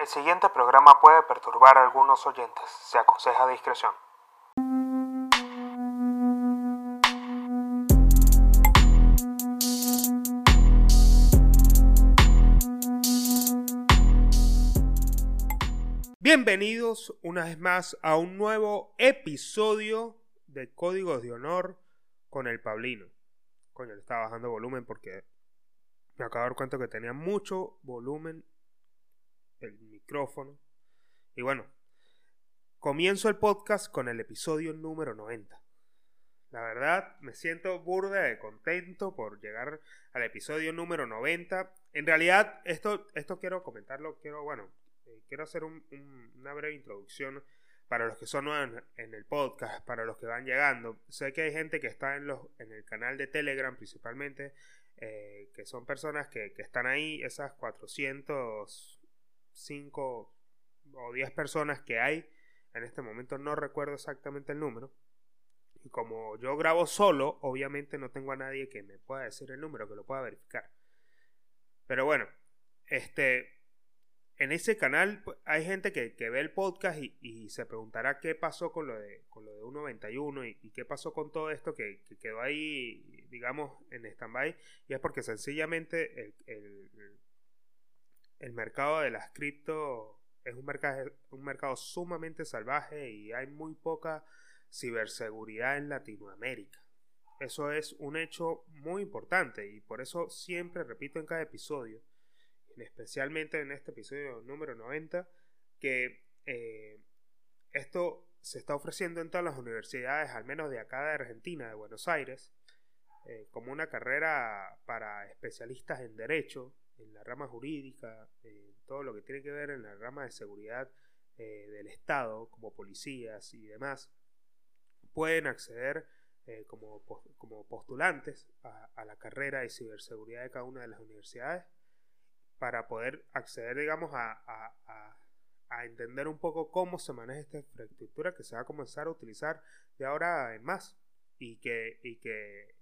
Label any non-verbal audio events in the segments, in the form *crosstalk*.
El siguiente programa puede perturbar a algunos oyentes. Se aconseja discreción. Bienvenidos una vez más a un nuevo episodio de Códigos de Honor con el Pablino. Coño, le estaba bajando volumen porque me acabo de dar cuenta que tenía mucho volumen el Y bueno, comienzo el podcast con el episodio número 90. La verdad, me siento burda de contento por llegar al episodio número 90. En realidad, esto, esto quiero comentarlo, quiero, bueno, eh, quiero hacer una breve introducción para los que son nuevos en el podcast, para los que van llegando. Sé que hay gente que está en, los, en el canal de Telegram principalmente, eh, que son personas que, que, están ahí, esas 400 5 o 10 personas que hay. En este momento no recuerdo exactamente el número. Y como yo grabo solo, obviamente no tengo a nadie que me pueda decir el número, que lo pueda verificar. Pero bueno, este, en ese canal pues, hay gente que, ve el podcast y, se preguntará qué pasó con lo de, con lo de 1.91 y, y, qué pasó con todo esto que, quedó ahí, digamos, en stand-by. Y es porque sencillamente el mercado de las cripto es un mercado, un mercado sumamente salvaje y hay muy poca ciberseguridad en Latinoamérica. Eso es un hecho muy importante y por eso siempre repito en cada episodio, especialmente en este episodio número 90, que eh, esto se está ofreciendo en todas las universidades, al menos de acá de Argentina, de Buenos Aires, eh, como una carrera para especialistas en derecho, en la rama jurídica, en todo lo que tiene que ver en la rama de seguridad eh, del Estado, como policías y demás, pueden acceder eh, como, como, postulantes a, la carrera de ciberseguridad de cada una de las universidades para poder acceder, digamos, a, a, a, entender un poco cómo se maneja esta infraestructura que se va a comenzar a utilizar de ahora en más. Y que, y que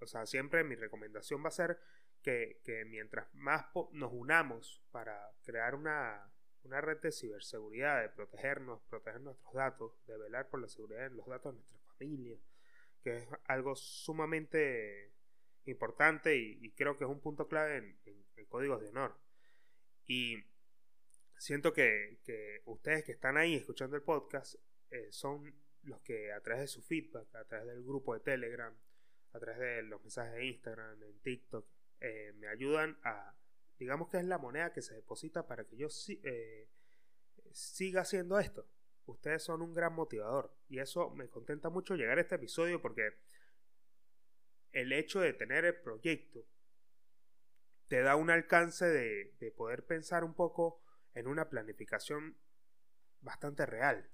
o sea, siempre mi recomendación va a ser que, mientras más nos unamos para crear una, una red de ciberseguridad, de protegernos, proteger nuestros datos, de velar por la seguridad de los datos de nuestra familia, que es algo sumamente importante y, creo que es un punto clave en, códigos de honor. Y siento que, ustedes que están ahí escuchando el podcast eh, son los que a través de su feedback, a través del grupo de Telegram, a través de los mensajes de Instagram, en TikTok, eh, me ayudan a, digamos que es la moneda que se deposita para que yo eh, siga haciendo esto. Ustedes son un gran motivador y eso me contenta mucho llegar a este episodio porque el hecho de tener el proyecto te da un alcance de, de poder pensar un poco en una planificación bastante real.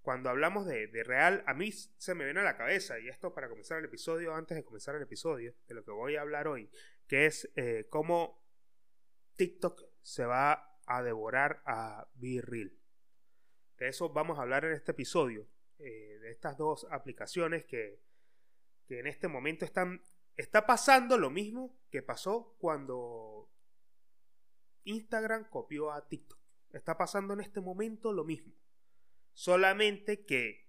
Cuando hablamos de, de, real, a mí se me viene a la cabeza, y esto para comenzar el episodio, antes de comenzar el episodio, de lo que voy a hablar hoy, que es eh, cómo TikTok se va a devorar a BeReal. De eso vamos a hablar en este episodio, eh, de estas dos aplicaciones que, que en este momento están... Está pasando lo mismo que pasó cuando Instagram copió a TikTok. Está pasando en este momento lo mismo. Solamente que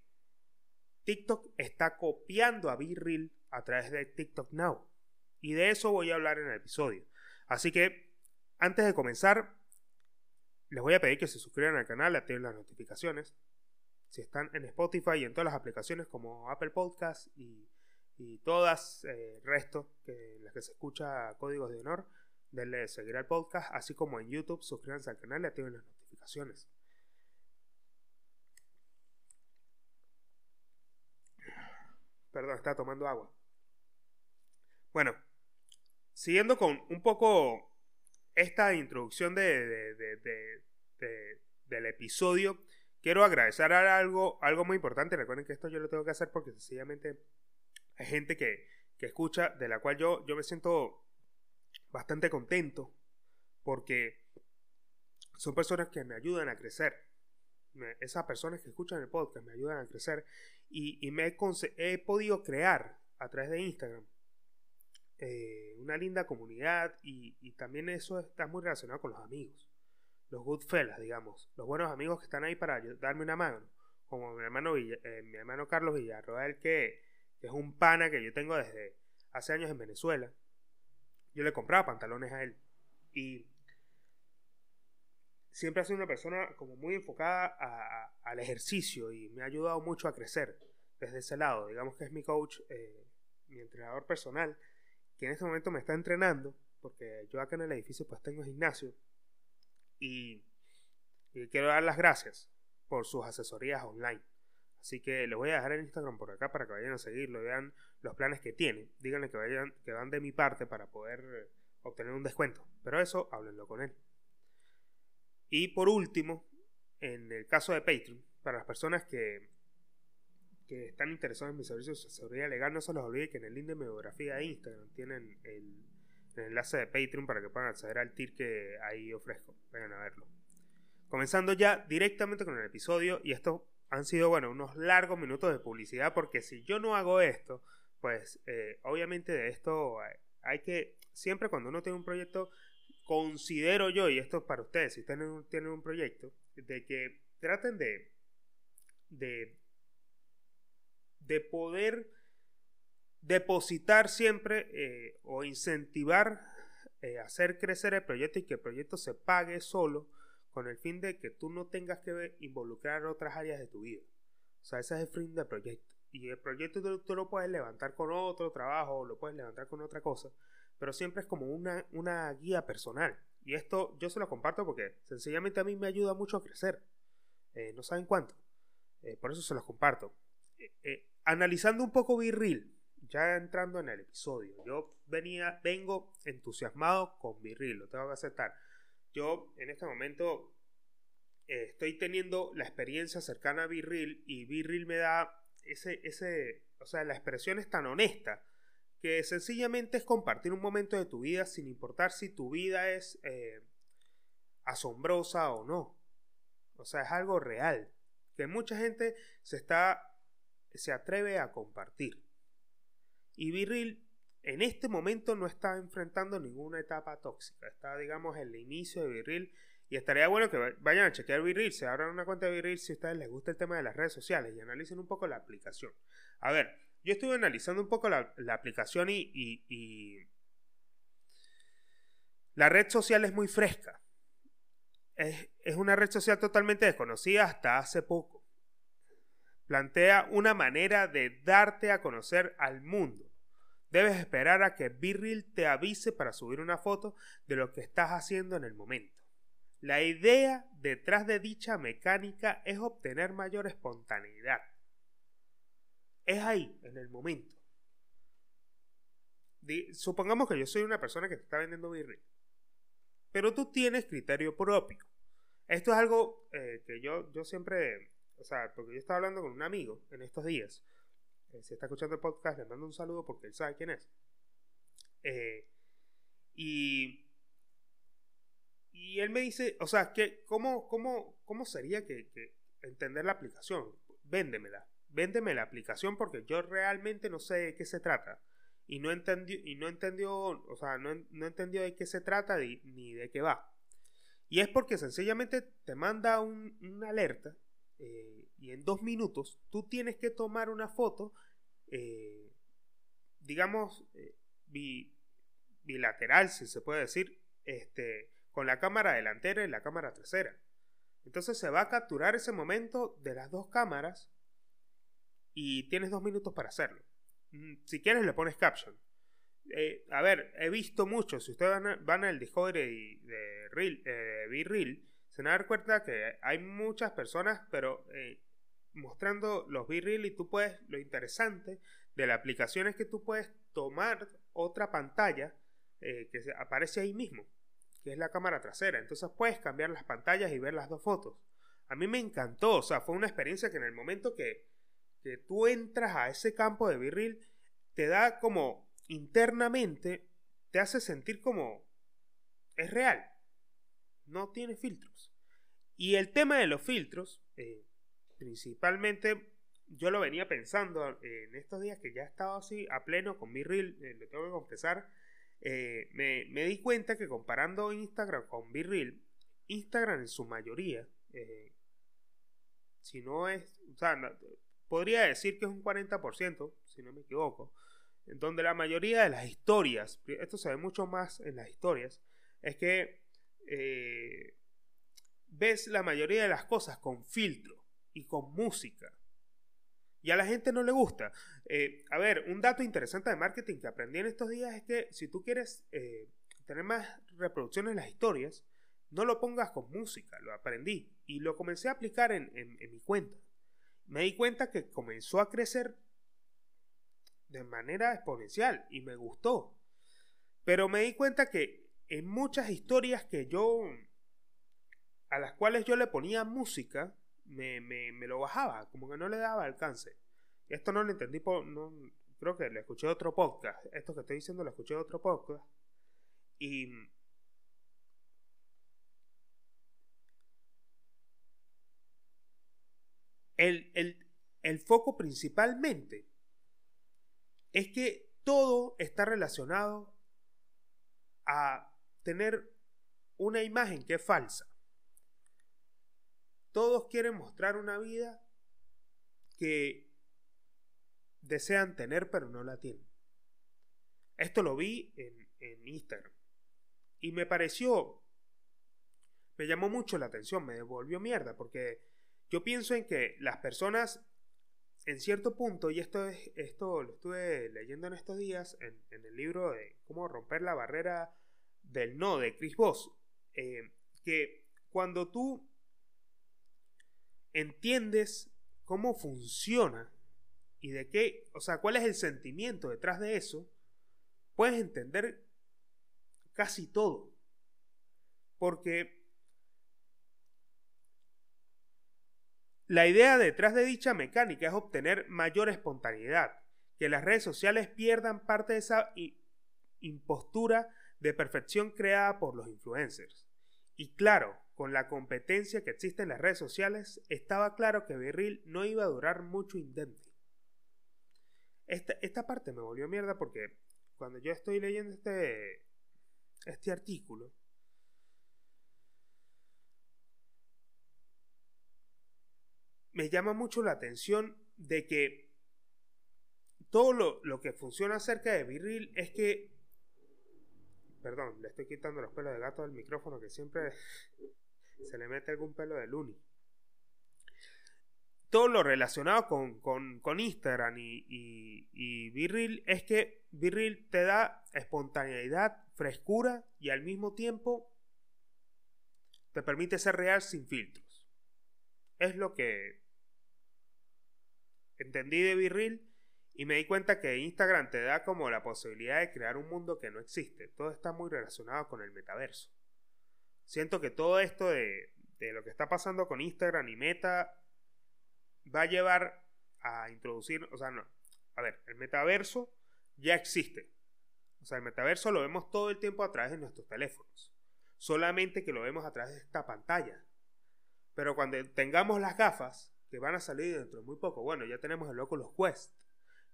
TikTok está copiando a BeReal a través de TikTok Now. Y de eso voy a hablar en el episodio. Así que, antes de comenzar, les voy a pedir que se suscriban al canal, activen las notificaciones. Si están en Spotify y en todas las aplicaciones como Apple Podcast y, todas eh, el resto que, las que se escucha códigos de honor, denle seguir al podcast, así como en YouTube, suscríbanse al canal y activen las notificaciones. Perdón, está tomando agua. Bueno, siguiendo con un poco esta introducción de, del episodio, quiero agradecer algo, algo muy importante. Recuerden que esto yo lo tengo que hacer porque sencillamente hay gente que, escucha, de la cual yo, yo me siento bastante contento porque son personas que me ayudan a crecer. esas personas que escuchan el podcast me ayudan a crecer y, me he podido crear a través de Instagram eh, una linda comunidad y, también eso está muy relacionado con los amigos. los good fellas, digamos, los buenos amigos que están ahí para darme una mano, como mi hermano, eh, mi hermano Carlos Villarroel, que, que es un pana que yo tengo desde hace años en Venezuela. Yo le compraba pantalones a él y siempre ha sido una persona como muy enfocada al ejercicio y me ha ayudado mucho a crecer desde ese lado. Digamos que es mi coach, eh, mi entrenador personal, que en este momento me está entrenando, porque yo acá en el edificio pues tengo gimnasio y, quiero dar las gracias por sus asesorías online. Así que les voy a dejar el Instagram por acá para que vayan a seguirlo, vean los planes que tiene, díganle que vayan, que van de mi parte para poder obtener un descuento. Pero eso, háblenlo con él. Y por último, en el caso de Patreon, para las personas que, que están interesadas en mis servicios de asesoría legal, no se les olvide que en el link de mi biografía de Instagram tienen el, enlace de Patreon para que puedan acceder al tier que ahí ofrezco. Vayan a verlo. Comenzando ya directamente con el episodio, y estos han sido, bueno, unos largos minutos de publicidad, porque si yo no hago esto, pues eh, obviamente de esto hay, que, siempre cuando uno tiene un proyecto, considero yo, y esto es para ustedes, si ustedes tienen un proyecto, de que traten de, de, de poder depositar siempre eh, o incentivar eh, hacer crecer el proyecto y que el proyecto se pague solo con el fin de que tú no tengas que involucrar otras áreas de tu vida. O sea, ese es el fin del proyecto. Y el proyecto tú, tú lo puedes levantar con otro trabajo lo puedes levantar con otra cosa pero siempre es como una, una guía personal. Y esto yo se lo comparto porque sencillamente a mí me ayuda mucho a crecer. Eh, no saben cuánto. Eh, por eso se los comparto. Analizando un poco Virril, ya entrando en el episodio, yo venía, vengo entusiasmado con Virril, lo tengo que aceptar. Yo en este momento estoy teniendo la experiencia cercana a Virril y Virril me da ese, ese, o sea, la expresión es tan honesta que sencillamente es compartir un momento de tu vida sin importar si tu vida es eh, asombrosa o no. O sea, es algo real, que mucha gente se está se atreve a compartir. Y Virril en este momento no está enfrentando ninguna etapa tóxica, está digamos en el inicio de Virril y estaría bueno que vayan a chequear Virril, se abran una cuenta de Virril si a ustedes les gusta el tema de las redes sociales y analicen un poco la aplicación. A ver, yo estuve analizando un poco la, aplicación y, la red social es muy fresca. Es, es una red social totalmente desconocida hasta hace poco. Plantea una manera de darte a conocer al mundo. Debes esperar a que Virril te avise para subir una foto de lo que estás haciendo en el momento. La idea detrás de dicha mecánica es obtener mayor espontaneidad es ahí, en el momento. supongamos que yo soy una persona que te está vendiendo birri, pero tú tienes criterio propio. Esto es algo eh, que yo, yo siempre, o sea, porque yo estaba hablando con un amigo en estos días. Eh, si está escuchando el podcast, le mando un saludo porque él sabe quién es. Eh, y, y él me dice, o sea, que, ¿cómo, cómo, cómo sería que, entender la aplicación? Véndemela véndeme la aplicación porque yo realmente no sé de qué se trata. Y no entendió, y no entendió, o sea, no, entendió de qué se trata ni, de qué va. Y es porque sencillamente te manda un, una alerta eh, y en dos minutos tú tienes que tomar una foto, eh, digamos, eh, bilateral, si se puede decir, este, con la cámara delantera y la cámara trasera. Entonces se va a capturar ese momento de las dos cámaras y tienes dos minutos para hacerlo. Mm, si quieres le pones caption. A ver, he visto mucho, si ustedes van, al Discovery de Reel, eh, B-Reel, se van a cuenta que hay muchas personas, pero eh, mostrando los B-Reel y tú puedes, lo interesante de la aplicación es que tú puedes tomar otra pantalla que aparece ahí mismo, que es la cámara trasera. Entonces puedes cambiar las pantallas y ver las dos fotos. A mí me encantó, o sea, fue una experiencia que en el momento que, que tú entras a ese campo de virril, te da como internamente, te hace sentir como es real. No tiene filtros. Y el tema de los filtros, eh, principalmente, yo lo venía pensando en estos días que ya he estado así a pleno con Virril, eh, le tengo que confesar, eh, me, me, di cuenta que comparando Instagram con Virril, Instagram en su mayoría, si no es, o sea, podría decir que es un 40%, si no me equivoco, donde la mayoría de las historias, esto se ve mucho más en las historias, es que eh, ves la mayoría de las cosas con filtro y con música. Y a la gente no le gusta. Eh, a ver, un dato interesante de marketing que aprendí en estos días es que si tú quieres eh, tener más reproducciones en las historias, no lo pongas con música, lo aprendí y lo comencé a aplicar en, mi cuenta. Me di cuenta que comenzó a crecer de manera exponencial y me gustó. Pero me di cuenta que en muchas historias que yo, a las cuales yo le ponía música, me, lo bajaba, como que no le daba alcance. Esto no lo entendí, por, no, creo que le escuché otro podcast. Esto que estoy diciendo lo escuché otro podcast. Y el, foco principalmente es que todo está relacionado a tener una imagen que es falsa. Todos quieren mostrar una vida que desean tener pero no la tienen. Esto lo vi en, en Instagram. Y me pareció, me llamó mucho la atención, me devolvió mierda, porque yo pienso en que las personas, en cierto punto, y esto, es, esto lo estuve leyendo en estos días, en, el libro de Cómo romper la barrera del no de Chris Voss, eh, que cuando tú entiendes cómo funciona y de qué, o sea, cuál es el sentimiento detrás de eso, puedes entender casi todo. Porque La idea detrás de dicha mecánica es obtener mayor espontaneidad, que las redes sociales pierdan parte de esa impostura de perfección creada por los influencers. Y claro, con la competencia que existe en las redes sociales, estaba claro que Virril no iba a durar mucho indente. Esta, esta parte me volvió mierda porque cuando yo estoy leyendo este, este artículo, me llama mucho la atención de que todo lo, que funciona acerca de Virril es que. Perdón, le estoy quitando los pelos de gato del micrófono que siempre se le mete algún pelo de Luni. Todo lo relacionado con, Instagram y, y, y Virril es que Virril te da espontaneidad, frescura y al mismo tiempo te permite ser real sin filtros. Es lo que entendí de Virril y me di cuenta que Instagram te da como la posibilidad de crear un mundo que no existe. Todo está muy relacionado con el metaverso. Siento que todo esto de, de lo que está pasando con Instagram y Meta va a llevar a introducir, o sea, no, a ver, el metaverso ya existe. O sea, el metaverso lo vemos todo el tiempo a través de nuestros teléfonos. Solamente que lo vemos a través de esta pantalla. Pero cuando tengamos las gafas, que van a salir dentro de muy poco. Bueno, ya tenemos el Oculus Quest,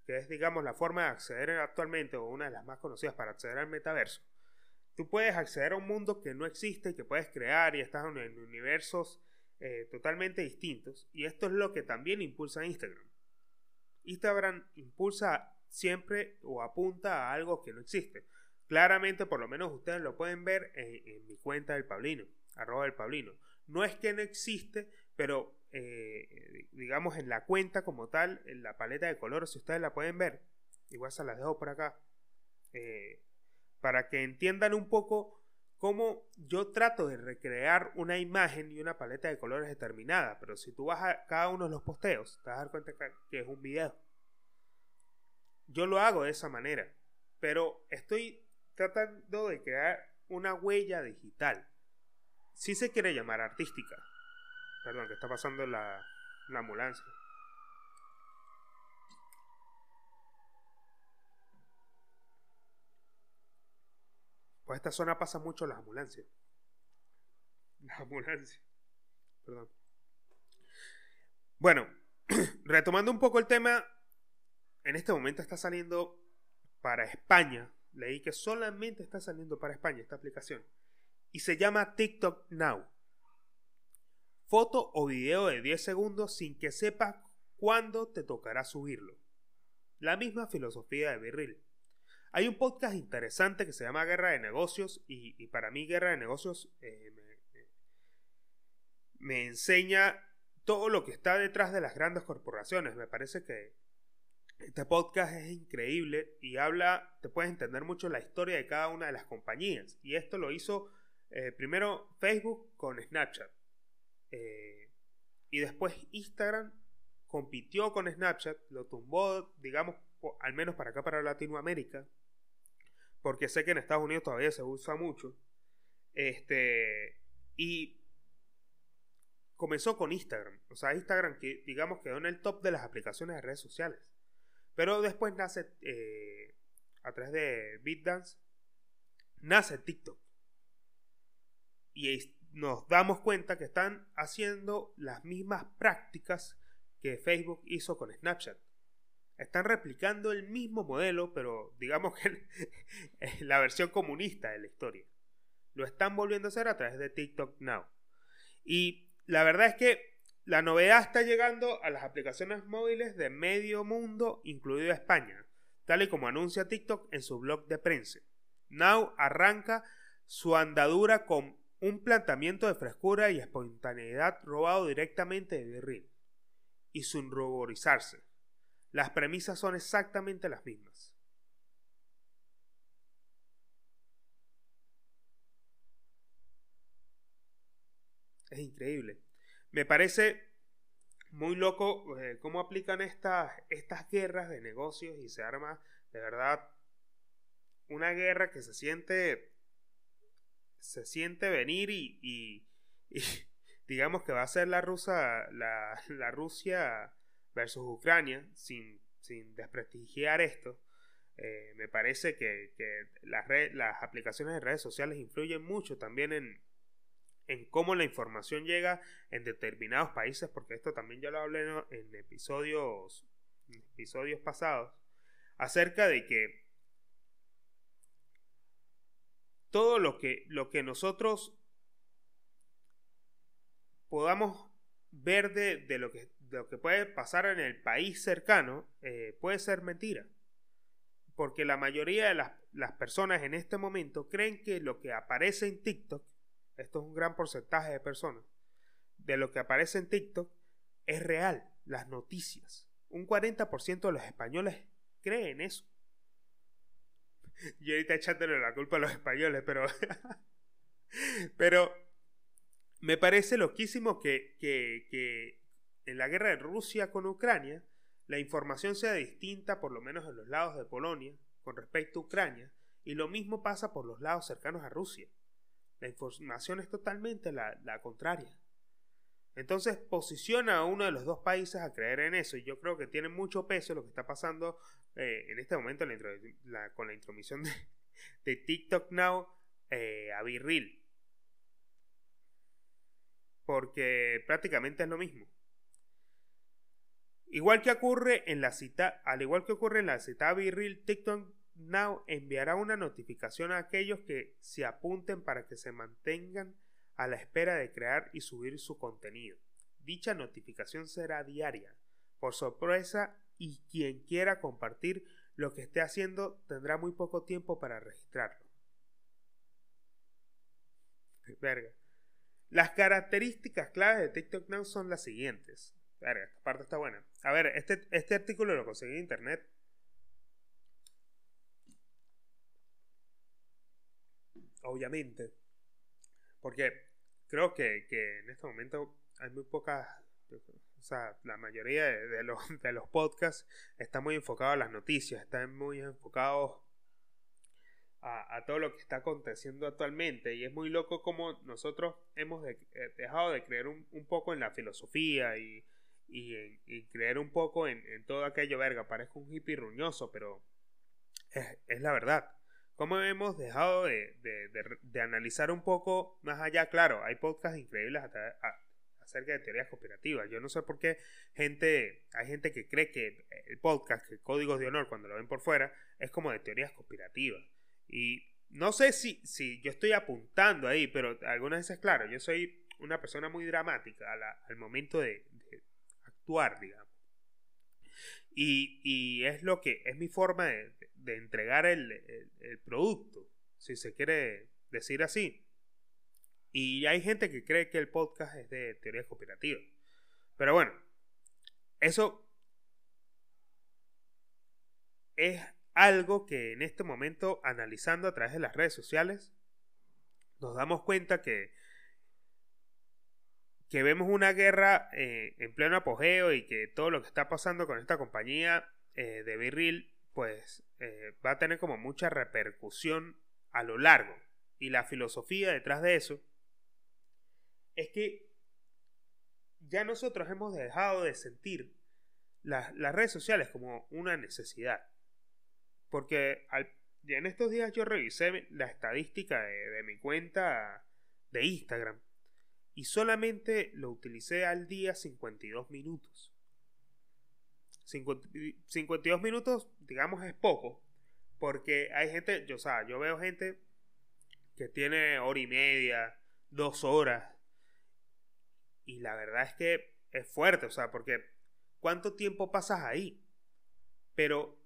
que es, digamos, la forma de acceder actualmente, o una de las más conocidas para acceder al metaverso. Tú puedes acceder a un mundo que no existe y que puedes crear y estás en universos eh, totalmente distintos. Y esto es lo que también impulsa Instagram. Instagram impulsa siempre o apunta a algo que no existe. Claramente, por lo menos ustedes lo pueden ver en, en mi cuenta del Pablino, arroba del Pablino. No es que no existe, pero eh, digamos en la cuenta como tal, en la paleta de colores, si ustedes la pueden ver, igual se las dejo por acá, eh, para que entiendan un poco cómo yo trato de recrear una imagen y una paleta de colores determinada, pero si tú vas a cada uno de los posteos, te vas a dar cuenta que es un video. Yo lo hago de esa manera, pero estoy tratando de crear una huella digital. Si se quiere llamar artística, Perdón, que está pasando la, la ambulancia. Por esta zona pasa mucho las ambulancias. *laughs* La ambulancia. Perdón. Bueno, *clears throat* retomando un poco el tema, en este momento está saliendo para España. Leí que solamente está saliendo para España esta aplicación. Y se llama TikTok Now. Foto o video de 10 segundos sin que sepas cuándo te tocará subirlo. La misma filosofía de Virril. Hay un podcast interesante que se llama Guerra de Negocios y, para mí Guerra de Negocios eh, me, enseña todo lo que está detrás de las grandes corporaciones. Me parece que este podcast es increíble y habla, te puedes entender mucho la historia de cada una de las compañías. Y esto lo hizo eh, primero Facebook con Snapchat. Eh, y después Instagram compitió con Snapchat, lo tumbó, digamos, al menos para acá, para Latinoamérica, porque sé que en Estados Unidos todavía se usa mucho. Este, y comenzó con Instagram. O sea, Instagram que digamos quedó en el top de las aplicaciones de redes sociales. Pero después nace, eh, a través de BitDance, nace TikTok. Y nos damos cuenta que están haciendo las mismas prácticas que Facebook hizo con Snapchat. Están replicando el mismo modelo, pero digamos que la versión comunista de la historia. Lo están volviendo a hacer a través de TikTok Now. Y la verdad es que la novedad está llegando a las aplicaciones móviles de medio mundo, incluido España, tal y como anuncia TikTok en su blog de prensa. Now arranca su andadura con un planteamiento de frescura y espontaneidad robado directamente de Virril, y sin ruborizarse. Las premisas son exactamente las mismas. Es increíble. Me parece muy loco eh, cómo aplican estas, estas guerras de negocios y se arma de verdad una guerra que se siente se siente venir y, *laughs* digamos que va a ser la rusa la, la Rusia versus Ucrania, sin, sin desprestigiar esto, eh, me parece que, las, las aplicaciones de redes sociales influyen mucho también en, en cómo la información llega en determinados países, porque esto también ya lo hablé en episodios, en episodios pasados, acerca de que todo lo que, lo que nosotros podamos ver de, lo que, lo que puede pasar en el país cercano eh, puede ser mentira. Porque la mayoría de las, las, personas en este momento creen que lo que aparece en TikTok, esto es un gran porcentaje de personas, de lo que aparece en TikTok es real, las noticias. Un 40% de los españoles creen eso. Y ahorita echándole la culpa a los españoles, pero... *laughs* pero me parece loquísimo que, que, en la guerra de Rusia con Ucrania la información sea distinta, por lo menos en los lados de Polonia, con respecto a Ucrania, y lo mismo pasa por los lados cercanos a Rusia. La información es totalmente la, contraria. Entonces posiciona a uno de los dos países a creer en eso, y yo creo que tiene mucho peso lo que está pasando eh, en este momento con la intromisión de, TikTok Now eh, a Virril porque prácticamente es lo mismo. Igual que ocurre en la cita, al igual que ocurre en la cita Virril, TikTok Now enviará una notificación a aquellos que se apunten para que se mantengan a la espera de crear y subir su contenido. Dicha notificación será diaria, por sorpresa, y quien quiera compartir lo que esté haciendo tendrá muy poco tiempo para registrarlo. Verga. Las características claves de TikTok Now son las siguientes. esta parte está buena. A ver, este, este artículo lo conseguí en internet. Obviamente. Porque creo que, en este momento hay muy pocas. Sea, la mayoría de, los, podcasts están muy enfocados a las noticias, están muy enfocados a, todo lo que está aconteciendo actualmente. Y es muy loco como nosotros hemos eh, dejado de creer un, poco en la filosofía y, y, creer un poco en, todo aquello, verga. Parezco un hippie ruñoso, pero es, la verdad. Como hemos dejado de, analizar un poco más allá? Claro, hay podcasts increíbles acerca de teorías conspirativas. Yo no sé por qué gente, hay gente que cree que el podcast, que Códigos de Honor, cuando lo ven por fuera, es como de teorías conspirativas. Y no sé si, si yo estoy apuntando ahí, pero algunas veces, claro, yo soy una persona muy dramática al momento de, actuar, digamos. Y, es lo que es mi forma de, entregar el, el, producto, si se quiere decir así. Y hay gente que cree que el podcast es de teoría cooperativa. Pero bueno, eso es algo que en este momento, analizando a través de las redes sociales, nos damos cuenta que, que vemos una guerra eh, en pleno apogeo y que todo lo que está pasando con esta compañía eh, de Virril, pues eh, va a tener como mucha repercusión a lo largo. Y la filosofía detrás de eso es que ya nosotros hemos dejado de sentir las redes sociales como una necesidad. Porque en estos días yo revisé la estadística de, mi cuenta de Instagram y solamente lo utilicé al día 52 minutos. 52 minutos, digamos, es poco. Porque hay gente, yo, o sea, yo veo gente que tiene hora y media, dos horas. Y la verdad es que es fuerte, o sea, porque ¿cuánto tiempo pasas ahí? Pero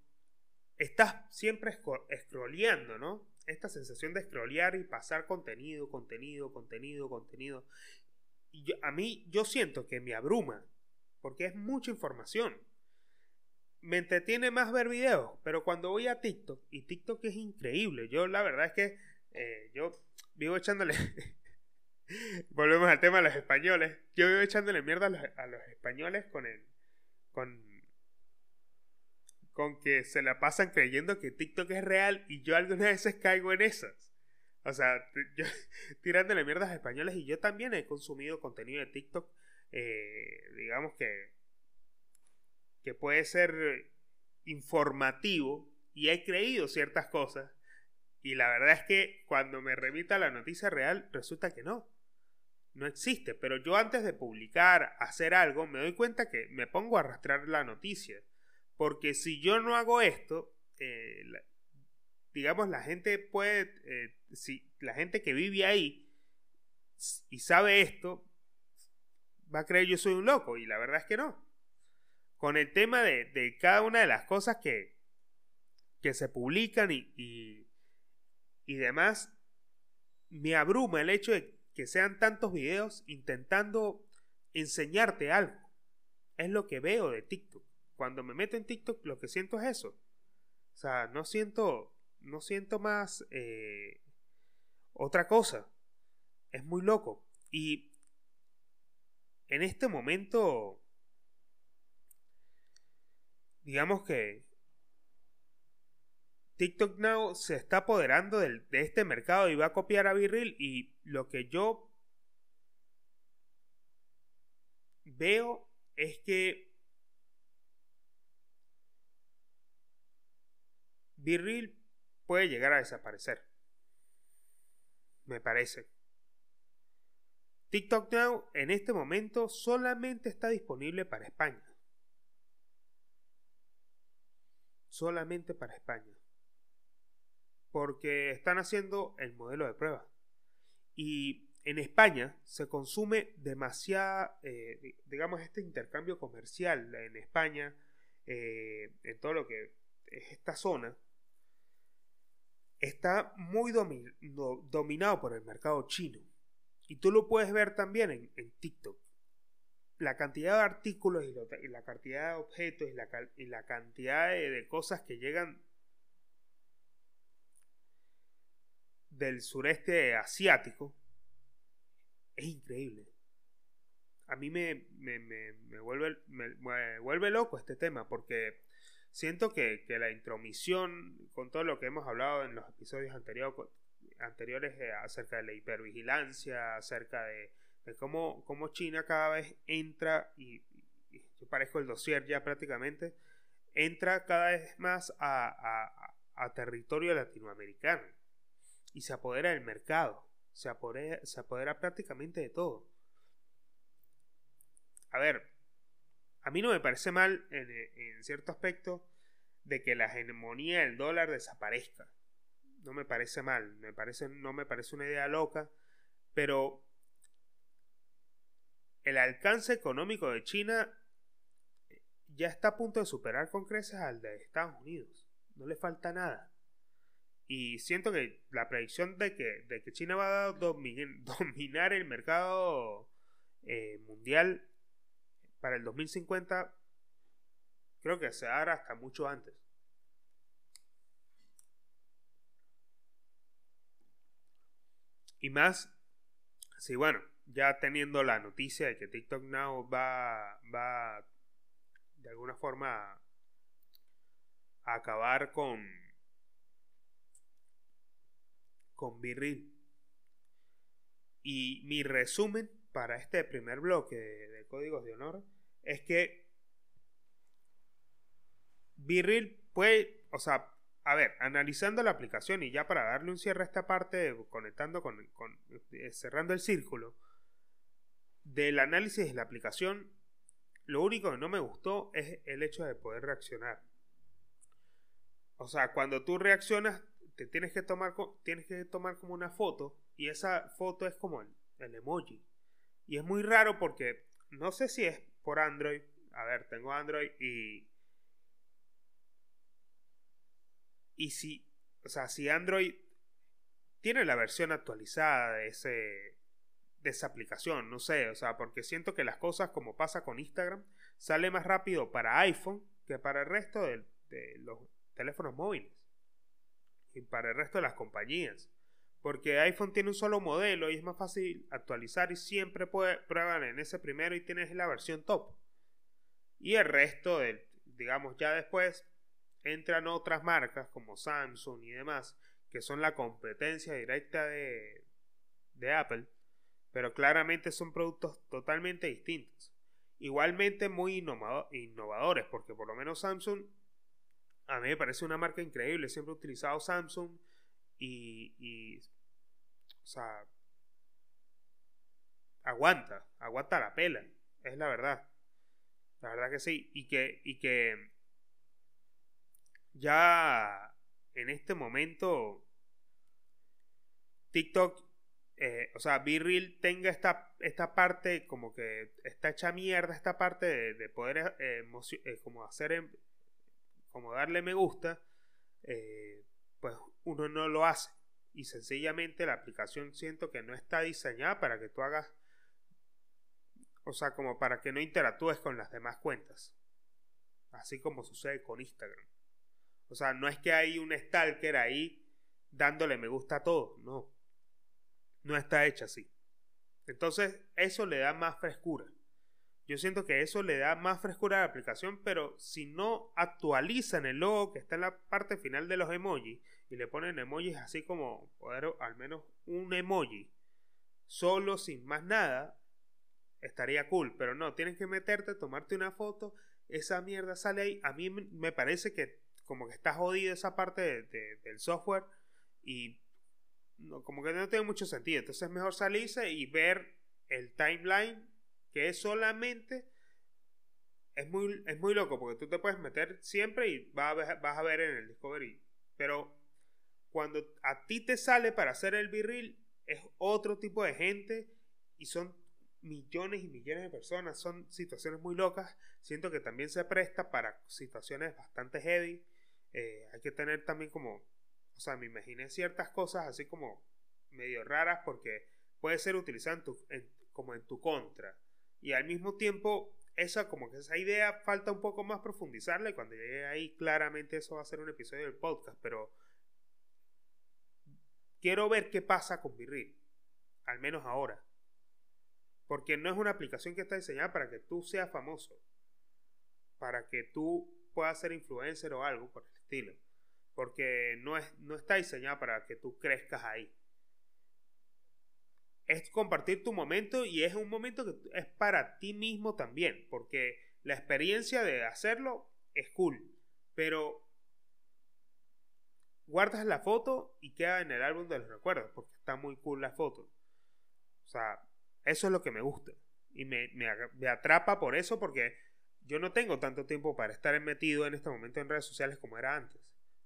estás siempre scrolleando, ¿no? Esta sensación de scrollear y pasar contenido, contenido, contenido, contenido. Y a mí yo siento que me abruma, porque es mucha información. Me entretiene más ver videos, pero cuando voy a TikTok, y TikTok es increíble, yo la verdad es que eh, yo vivo echándole... *laughs* Volvemos al tema de los españoles. Yo vivo echándole mierda a los, a los españoles con el... Con con que se la pasan creyendo que TikTok es real y yo algunas veces caigo en esas. O sea, yo, *laughs* tirándole mierdas a españoles y yo también he consumido contenido de TikTok, eh, digamos que, que puede ser informativo y he creído ciertas cosas y la verdad es que cuando me remita la noticia real resulta que no. No existe, pero yo antes de publicar, hacer algo, me doy cuenta que me pongo a arrastrar la noticia. Porque si yo no hago esto, eh, digamos, la gente puede, eh, si la gente que vive ahí y sabe esto, va a creer yo soy un loco. Y la verdad es que no. Con el tema de, cada una de las cosas que, que se publican y, y, y demás, me abruma el hecho de que sean tantos videos intentando enseñarte algo. Es lo que veo de TikTok cuando me meto en TikTok lo que siento es eso. O sea, no siento, no siento más eh, otra cosa. Es muy loco. Y en este momento, digamos que TikTok Now se está apoderando de este mercado y va a copiar a Virril y lo que yo veo es que Virril puede llegar a desaparecer. Me parece. TikTok Now en este momento solamente está disponible para España. Solamente para España. Porque están haciendo el modelo de prueba. Y en España se consume demasiada, eh, digamos, este intercambio comercial en España, eh, en todo lo que es esta zona, está muy dominado por el mercado chino. Y tú lo puedes ver también en, TikTok. La cantidad de artículos y, la cantidad de objetos y la, cantidad de, cosas que llegan del sureste asiático es increíble. A mí me, vuelve, me, vuelve loco este tema porque siento que, la intromisión, con todo lo que hemos hablado en los episodios anteriores eh, acerca de la hipervigilancia, acerca de, cómo, cómo, China cada vez entra, y, yo parezco el dossier ya prácticamente, entra cada vez más a, a, territorio latinoamericano y se apodera del mercado, se apodera, prácticamente de todo. A ver, a mí no me parece mal en, cierto aspecto de que la hegemonía del dólar desaparezca. No me parece mal, me parece, no me parece una idea loca, pero el alcance económico de China ya está a punto de superar con creces al de Estados Unidos. No le falta nada. Y siento que la predicción de que, de que China va a dominar *laughs* el mercado eh, mundial para el 2050 creo que se hará hasta mucho antes. Y más, sí, bueno, ya teniendo la noticia de que TikTok Now va, va de alguna forma a acabar con con Virril. Y mi resumen para este primer bloque de, códigos de honor es que Virril puede, o sea, a ver, analizando la aplicación y ya para darle un cierre a esta parte, conectando con, eh, cerrando el círculo, del análisis de la aplicación, lo único que no me gustó es el hecho de poder reaccionar. O sea, cuando tú reaccionas, te tienes que tomar, tienes que tomar como una foto y esa foto es como el, emoji. Y es muy raro porque no sé si es por Android. A ver, tengo Android y... Y si, o sea, si Android tiene la versión actualizada de ese de esa aplicación, no sé, o sea, porque siento que las cosas como pasa con Instagram sale más rápido para iPhone que para el resto de los teléfonos móviles para el resto de las compañías. Porque iPhone tiene un solo modelo y es más fácil actualizar y siempre puede, prueban en ese primero y tienes la versión top. Y el resto, digamos, ya después entran otras marcas como Samsung y demás, que son la competencia directa de Apple, pero claramente son productos totalmente distintos. Igualmente muy innovadores, porque por lo menos Samsung a mí me parece una marca increíble. Siempre he utilizado Samsung y, o sea, aguanta, aguanta la pela, es la verdad. La verdad que sí. Y que, y que ya en este momento TikTok, eh, o sea, Virreal tenga esta, esta parte como que está hecha mierda, esta parte de, poder eh, eh, como hacer em, como darle me gusta, eh, pues uno no lo hace. Y sencillamente la aplicación siento que no está diseñada para que tú hagas, o sea, como para que no interactúes con las demás cuentas. Así como sucede con Instagram. O sea, no es que hay un stalker ahí dándole me gusta a todo, no. No está hecha así. Entonces, eso le da más frescura. Yo siento que eso le da más frescura a la aplicación, pero si no actualizan el logo que está en la parte final de los emojis y le ponen emojis así como poder al menos un emoji solo sin más nada, estaría cool, pero no, tienes que meterte, tomarte una foto, esa mierda sale ahí. A mí me parece que como que está jodido esa parte del software y como que no tiene mucho sentido. Entonces es mejor salirse y ver el timeline que es solamente es muy, es muy loco porque tú te puedes meter siempre y vas a, ver, vas a ver en el Discovery. Pero cuando a ti te sale para hacer el virril, es otro tipo de gente y son millones y millones de personas. Son situaciones muy locas. Siento que también se presta para situaciones bastante heavy. Eh, hay que tener también como, o sea, me imaginé ciertas cosas así como medio raras porque puede ser utilizado como en tu contra. Y al mismo tiempo, esa como que esa idea falta un poco más profundizarla y cuando llegue ahí claramente eso va a ser un episodio del podcast, pero quiero ver qué pasa con Virril, al menos ahora. Porque no es una aplicación que está diseñada para que tú seas famoso, para que tú puedas ser influencer o algo por el estilo. Porque no, es, no está diseñada para que tú crezcas ahí es compartir tu momento y es un momento que es para ti mismo también, porque la experiencia de hacerlo es cool, pero guardas la foto y queda en el álbum de los recuerdos, porque está muy cool la foto. O sea, eso es lo que me gusta y me, me, atrapa por eso, porque yo no tengo tanto tiempo para estar metido en este momento en redes sociales como era antes.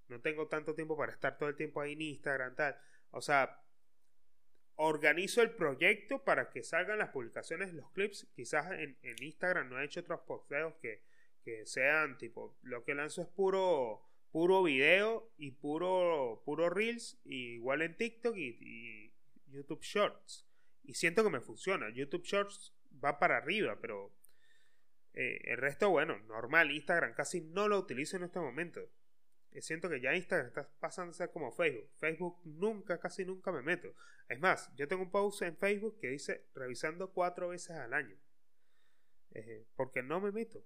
No tengo tanto tiempo para estar todo el tiempo ahí en Instagram, tal. O sea, organizo el proyecto para que salgan las publicaciones, los clips. Quizás en, Instagram no he hecho otros posteos que, que, sean tipo, lo que lanzo es puro, puro video y puro, puro reels, igual en TikTok y, YouTube Shorts. Y siento que me funciona. YouTube Shorts va para arriba, pero eh, el resto, bueno, normal. Instagram casi no lo utilizo en este momento. Siento que ya Instagram está pasando a ser como Facebook. Facebook nunca, casi nunca me meto. Es más, yo tengo un post en Facebook que dice revisando cuatro veces al año. Eh, porque no me meto.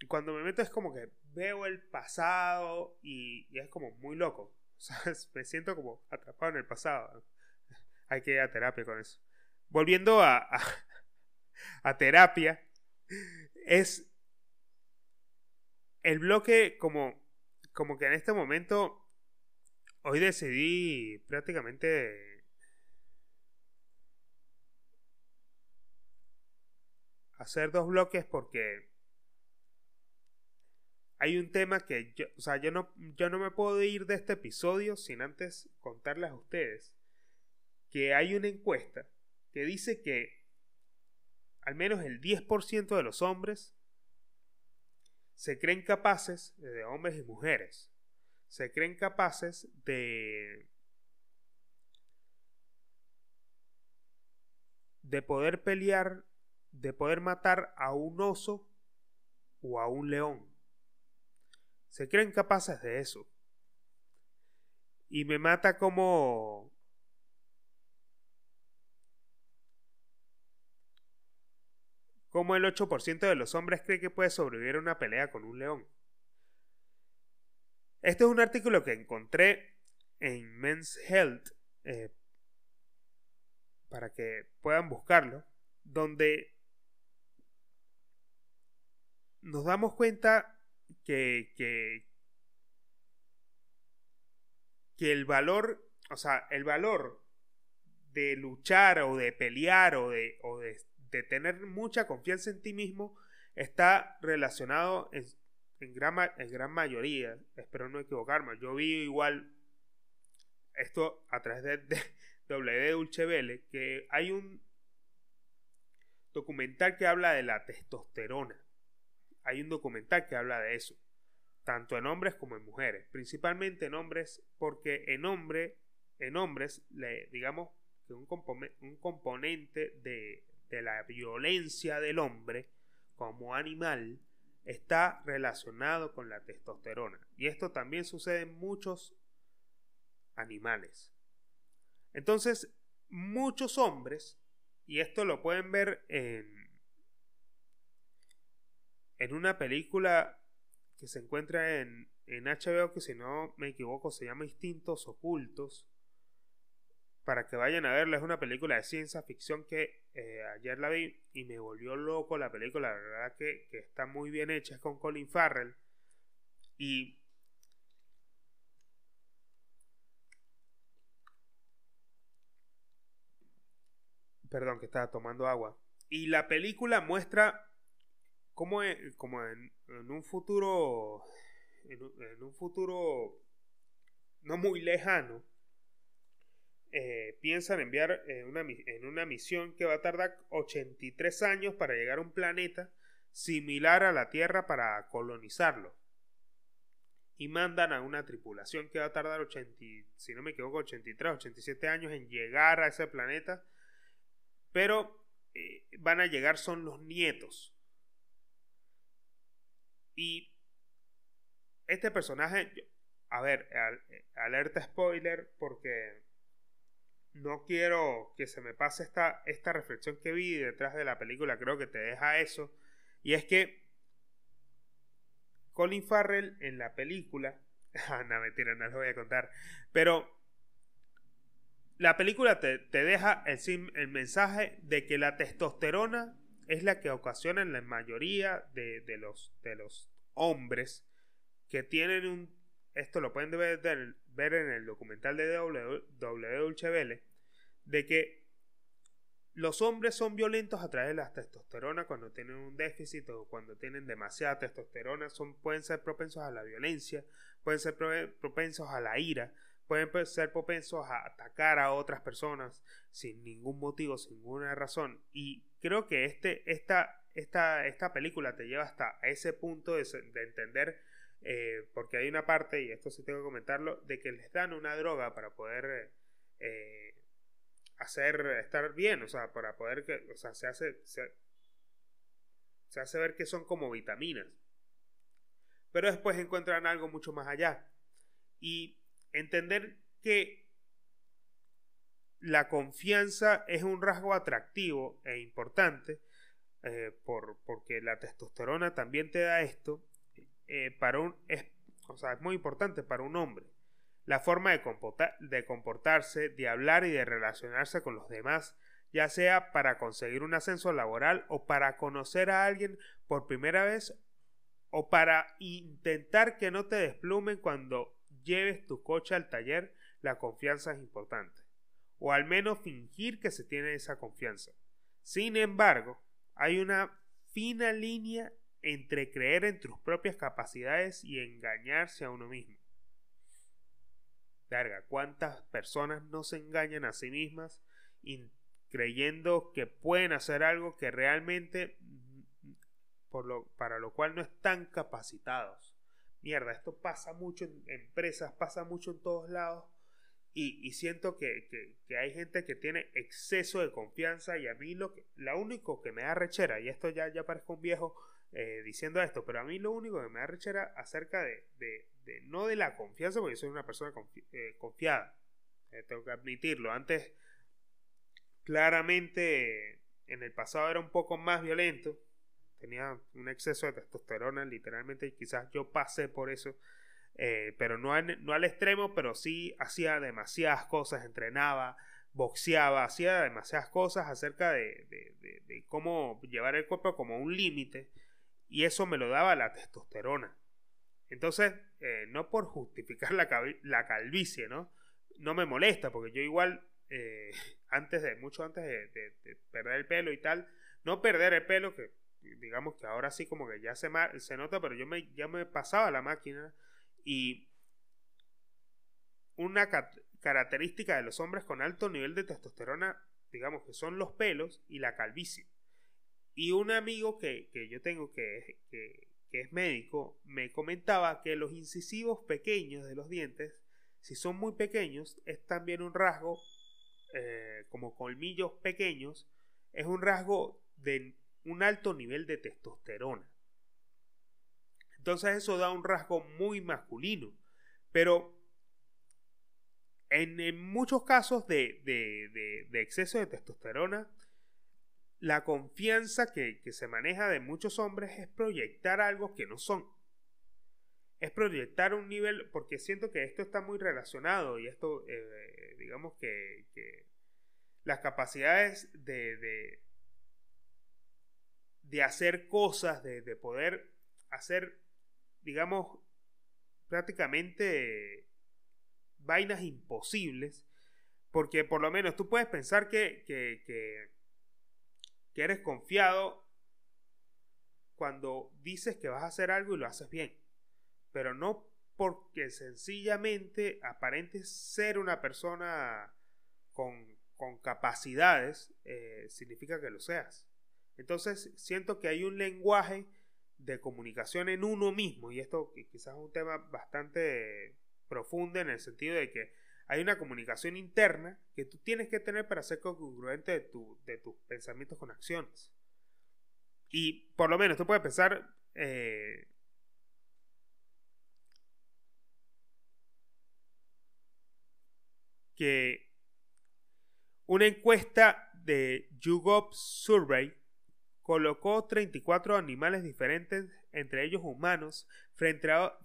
Y cuando me meto es como que veo el pasado y, es como muy loco. *laughs* Me siento como atrapado en el pasado. *laughs* Hay que ir a terapia con eso. Volviendo a, a *laughs* terapia, es el bloque como como que en este momento, hoy decidí prácticamente hacer dos bloques porque hay un tema que yo, o sea, yo no, yo no me puedo ir de este episodio sin antes contarles a ustedes que hay una encuesta que dice que al menos el 10% de los hombres se creen capaces, de hombres y mujeres, se creen capaces de de poder pelear, de poder matar a un oso o a un león. Se creen capaces de eso. Y me mata como como el 8% de los hombres cree que puede sobrevivir a una pelea con un león. Este es un artículo que encontré en Men's Health eh, para que puedan buscarlo, donde nos damos cuenta que, que, que el valor, o sea, el valor de luchar o de pelear o de, o de tener mucha confianza en ti mismo está relacionado en, gran, en gran mayoría, espero no equivocarme, yo vi igual esto a través de, de. *laughs* Dulce Vélez, que hay un documental que habla de la testosterona. Hay un documental que habla de eso, tanto en hombres como en mujeres, principalmente en hombres, porque en hombre, en hombres, le, digamos que un componente de, de la violencia del hombre como animal está relacionado con la testosterona. Y esto también sucede en muchos animales. Entonces, muchos hombres, y esto lo pueden ver en, en una película que se encuentra en, en HBO, que si no me equivoco se llama Instintos Ocultos, para que vayan a verla. Es una película de ciencia ficción que eh, ayer la vi y me volvió loco la película. La verdad que, que está muy bien hecha. Es con Colin Farrell. Y Perdón, que estaba tomando agua. Y la película muestra cómo, como en, un futuro. en un futuro no muy lejano eh, piensan enviar eh, una, en una misión que va a tardar 83 años para llegar a un planeta similar a la Tierra para colonizarlo. Y mandan a una tripulación que va a tardar 80, si no me equivoco, 83, 87 años en llegar a ese planeta. Pero eh, van a llegar son los nietos. Y este personaje, a ver, alerta spoiler porque no quiero que se me pase esta, esta reflexión que vi detrás de la película, creo que te deja eso, y es que Colin Farrell en la película, *laughs* ah, no mentira, no lo voy a contar, pero la película te, deja el, el, mensaje de que la testosterona es la que ocasiona en la mayoría de, de, los, de los hombres que tienen un esto lo pueden ver, ver en el documental de W. Vélez, de que los hombres son violentos a través de la testosterona cuando tienen un déficit o cuando tienen demasiada testosterona, son, pueden ser propensos a la violencia, pueden ser propensos a la ira, pueden ser propensos a atacar a otras personas sin ningún motivo, sin ninguna razón. Y creo que este, esta, esta, esta película te lleva hasta ese punto de, entender, eh, porque hay una parte, y esto sí tengo que comentarlo, de que les dan una droga para poder eh, hacer estar bien, o sea, para poder que, o sea, se hace, se hace ver que son como vitaminas. Pero después encuentran algo mucho más allá. Y entender que la confianza es un rasgo atractivo e importante eh, por, porque la testosterona también te da esto eh, para un es, o sea, es muy importante para un hombre la forma de, de comportarse de hablar y de relacionarse con los demás ya sea para conseguir un ascenso laboral o para conocer a alguien por primera vez o para intentar que no te desplumen cuando lleves tu coche al taller, la confianza es importante. O al menos fingir que se tiene esa confianza. Sin embargo, hay una fina línea entre creer en tus propias capacidades y engañarse a uno mismo. Larga, ¿cuántas personas no se engañan a sí mismas creyendo que pueden hacer algo que realmente lo, para lo cual no están capacitados? mierda, esto pasa mucho en empresas, pasa mucho en todos lados. Y, siento que, hay gente que tiene exceso de confianza y a mí lo, que, lo único que me da rechera, y esto ya, ya parezco un viejo eh, diciendo esto, pero a mí lo único que me da rechera acerca de, no de la confianza, porque soy una persona eh, confiada, eh, tengo que admitirlo, antes claramente en el pasado era un poco más violento, tenía un exceso de testosterona, literalmente, y quizás yo pasé por eso, pero no al extremo, pero sí hacía demasiadas cosas, entrenaba, boxeaba, hacía demasiadas cosas acerca de, cómo llevar el cuerpo como un límite, y eso me lo daba la testosterona. Entonces, eh, no por justificar la, la, calvicie, ¿no? No me molesta, porque yo igual, eh, *laughs* antes de, mucho antes de perder el pelo y tal, no perder el pelo, que digamos que ahora sí como que ya se, se nota, pero yo me, ya me pasaba la máquina y una característica de los hombres con alto nivel de testosterona, digamos que son los pelos y la calvicie. Y un amigo que, yo tengo que, que, es médico me comentaba que los incisivos pequeños de los dientes, si son muy pequeños, es también un rasgo, eh, como colmillos pequeños, es un rasgo de un alto nivel de testosterona. Entonces eso da un rasgo muy masculino. Pero en, muchos casos de, exceso de testosterona, la confianza que, se maneja de muchos hombres es proyectar algo que no son. Es proyectar un nivel, porque siento que esto está muy relacionado y esto, eh, digamos que, las capacidades de, de hacer cosas, de, poder hacer, digamos, prácticamente vainas imposibles, porque por lo menos tú puedes pensar que, que, que, eres confiado cuando dices que vas a hacer algo y lo haces bien, pero no porque sencillamente aparentes ser una persona con, con capacidades, eh, significa que lo seas. Entonces siento que hay un lenguaje de comunicación en uno mismo y esto quizás es un tema bastante profundo en el sentido de que hay una comunicación interna que tú tienes que tener para ser congruente de, tu, de tus pensamientos con acciones. Y por lo menos tú puedes pensar eh, que una encuesta de YouGov Survey colocó 34 animales diferentes, entre ellos humanos, frente a,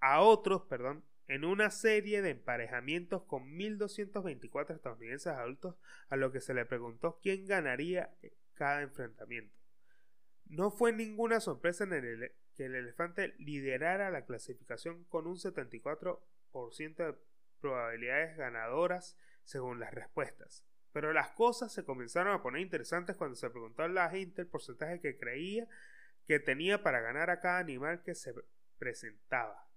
a, otros, perdón, en una serie de emparejamientos con 1.224 estadounidenses adultos, a lo que se le preguntó quién ganaría cada enfrentamiento. No fue ninguna sorpresa en que el elefante liderara la clasificación con un 74% de probabilidades ganadoras según las respuestas. Pero las cosas se comenzaron a poner interesantes cuando se preguntó a la gente el porcentaje que creía que tenía para ganar a cada animal que se presentaba.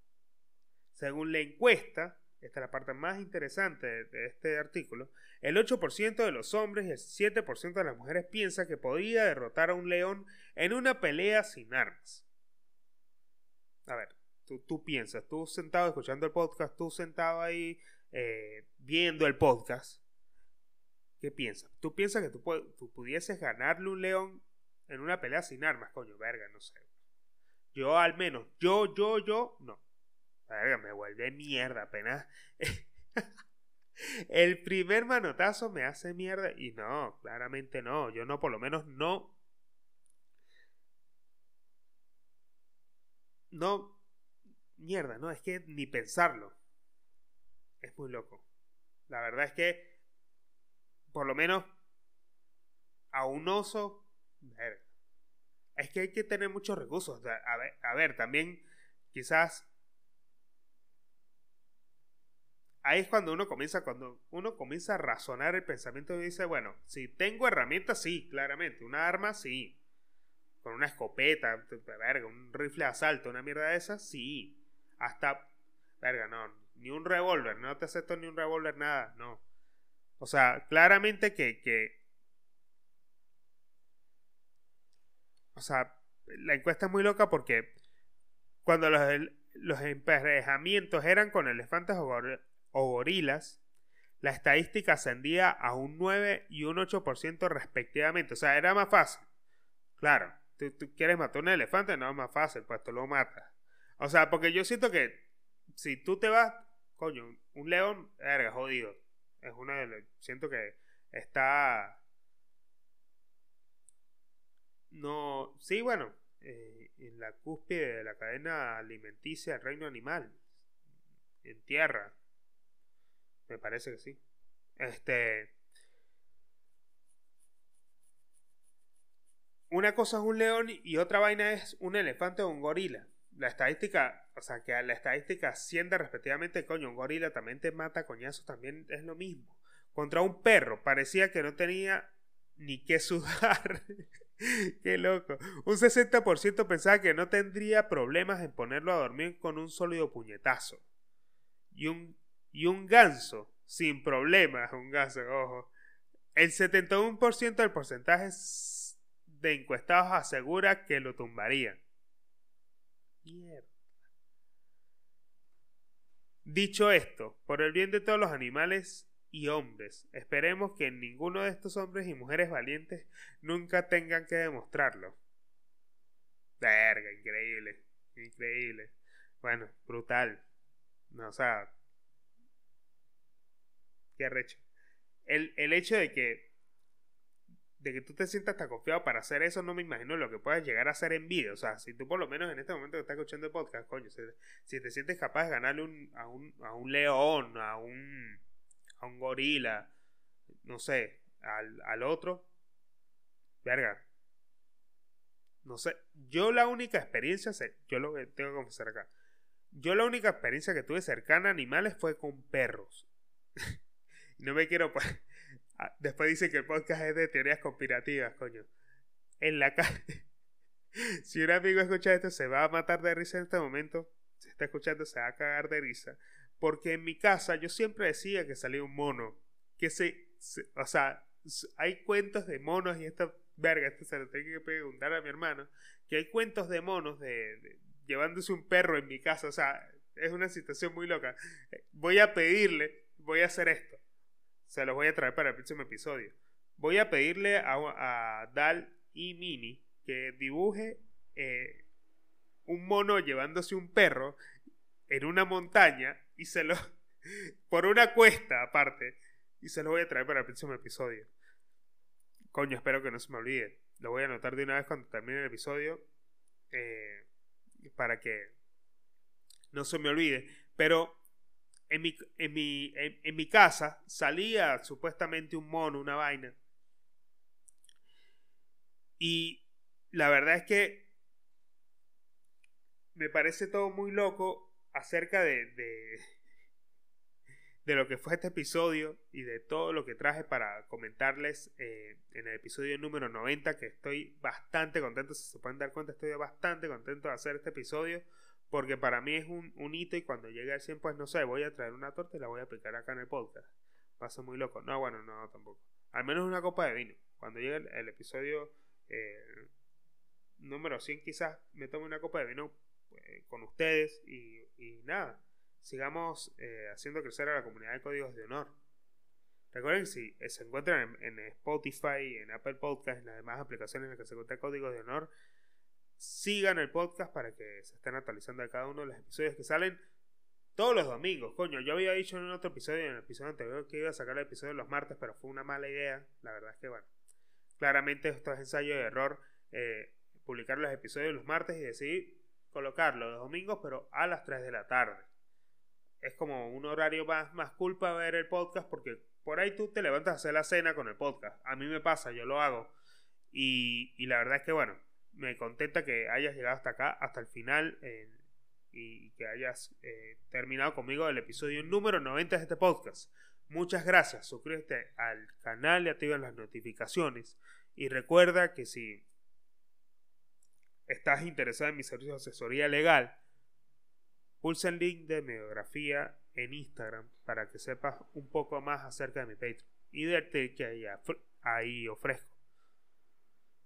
Según la encuesta, esta es la parte más interesante de, este artículo, el 8% de los hombres y el 7% de las mujeres piensa que podía derrotar a un león en una pelea sin armas. A ver, tú, tú piensas, tú sentado escuchando el podcast, tú sentado ahí eh, viendo el podcast, ¿qué piensas? ¿Tú piensas que tú, tú pudieses ganarle un león en una pelea sin armas? Coño, verga, no sé. Yo al menos, yo, yo, yo, no. Verga, me vuelve mierda apenas. *laughs* el primer manotazo me hace mierda y no, claramente no. Yo no, por lo menos no. No, mierda, no, es que ni pensarlo. Es muy loco. La verdad es que, por lo menos, a un oso, es que hay que tener muchos recursos. A ver, a ver, también quizás ahí es cuando uno comienza, cuando uno comienza a razonar el pensamiento y dice, bueno, si tengo herramientas, sí, claramente, una arma, sí, con una escopeta, verga, un rifle de asalto, una mierda de esas, sí, hasta, verga, no, ni un revólver, no te acepto ni un revólver, nada, no. O sea, claramente que, que, o sea, la encuesta es muy loca porque cuando los, los emparejamientos eran con elefantes o o gorilas, la estadística ascendía a un 9 y un 8% respectivamente. O sea, era más fácil. Claro, tú, quieres matar un elefante, no es más fácil, pues tú lo matas. O sea, porque yo siento que si tú te vas, coño, un león, verga, jodido. Es una de Siento que está. No. Sí, bueno, eh, en la cúspide de la cadena alimenticia del reino animal. En tierra. Me parece que sí. Este. Una cosa es un león y otra vaina es un elefante o un gorila. La estadística, o sea, que la estadística asciende respectivamente, coño, un gorila también te mata coñazos, también es lo mismo. Contra un perro, parecía que no tenía ni que *laughs* sudar. Qué loco. Un 60% pensaba que no tendría problemas en ponerlo a dormir con un sólido puñetazo. Y un y un ganso, sin problemas, un ganso, ojo. El 71% del porcentaje de encuestados asegura que lo tumbarían. Mierda. Dicho esto, por el bien de todos los animales y hombres, esperemos que ninguno de estos hombres y mujeres valientes nunca tengan que demostrarlo. Verga, increíble, increíble. Bueno, brutal. No, o qué arrecho. El, el hecho de que de que tú te sientas tan confiado para hacer eso, no me imagino lo que puedas llegar a hacer en vida. O sea, si tú por lo menos en este momento que estás escuchando el podcast, coño, si, te sientes capaz de ganarle un, a, un, a un león, a un, a un gorila, no sé, al, al otro, verga. No sé, yo la única experiencia, yo lo que tengo que confesar acá, yo la única experiencia que tuve cercana a animales fue con perros. *laughs* No me quiero. *laughs* Ah, después dice que el podcast es de teorías conspirativas, coño. En la calle. *laughs* si un amigo escucha esto, se va a matar de risa en este momento. Si está escuchando, se va a cagar de risa. Porque en mi casa yo siempre decía que salía un mono. Que se. o sea, hay cuentos de monos y esta verga, esto se lo tengo que preguntar a mi hermano. Que hay cuentos de monos de llevándose un perro en mi casa. O sea, es una situación muy loca. Voy a pedirle, voy a hacer esto se los voy a traer para el próximo episodio. Voy a pedirle a, Dal y Mini que dibuje eh, un mono llevándose un perro en una montaña y se lo. *laughs* por una cuesta aparte. Y se lo voy a traer para el próximo episodio. Coño, espero que no se me olvide. Lo voy a anotar de una vez cuando termine el episodio. Eh, para que no se me olvide. Pero en mi, en mi, casa salía supuestamente un mono, una vaina. Y la verdad es que me parece todo muy loco acerca de, de, de, lo que fue este episodio y de todo lo que traje para comentarles eh, en el episodio número 90, que estoy bastante contento, si se pueden dar cuenta, estoy bastante contento de hacer este episodio Porque para mí es un, hito y cuando llegue al 100, pues no sé, voy a traer una torta y la voy a aplicar acá en el podcast. Va a ser muy loco. No, bueno, no, tampoco. Al menos una copa de vino. Cuando llegue el, episodio eh, número 100 quizás me tome una copa de vino eh, con ustedes y, nada, sigamos eh, haciendo crecer a la comunidad de códigos de honor. Recuerden que si se encuentran en, Spotify, en Apple Podcast, en las demás aplicaciones en las que se encuentra códigos de honor, sigan el podcast para que se estén actualizando de cada uno de los episodios que salen todos los domingos. Coño, yo había dicho en otro episodio, en el episodio anterior, que iba a sacar el episodio los martes, pero fue una mala idea. La verdad es que, bueno, claramente esto es ensayo de error. Eh, publicar los episodios los martes y decidí colocarlo los domingos, pero a las 3 de la tarde. Es como un horario más, más cool para ver el podcast porque por ahí tú te levantas a hacer la cena con el podcast. A mí me pasa, yo lo hago. Y, y la verdad es que, bueno, me contenta que hayas llegado hasta acá, hasta el final, y que hayas eh, terminado conmigo el episodio número 90 de este podcast. Muchas gracias, suscríbete al canal y activa las notificaciones. Y recuerda que si estás interesado en mi servicio de asesoría legal, pulsa el link de mi biografía en Instagram para que sepas un poco más acerca de mi Patreon y de que ahí, ahí ofrezco.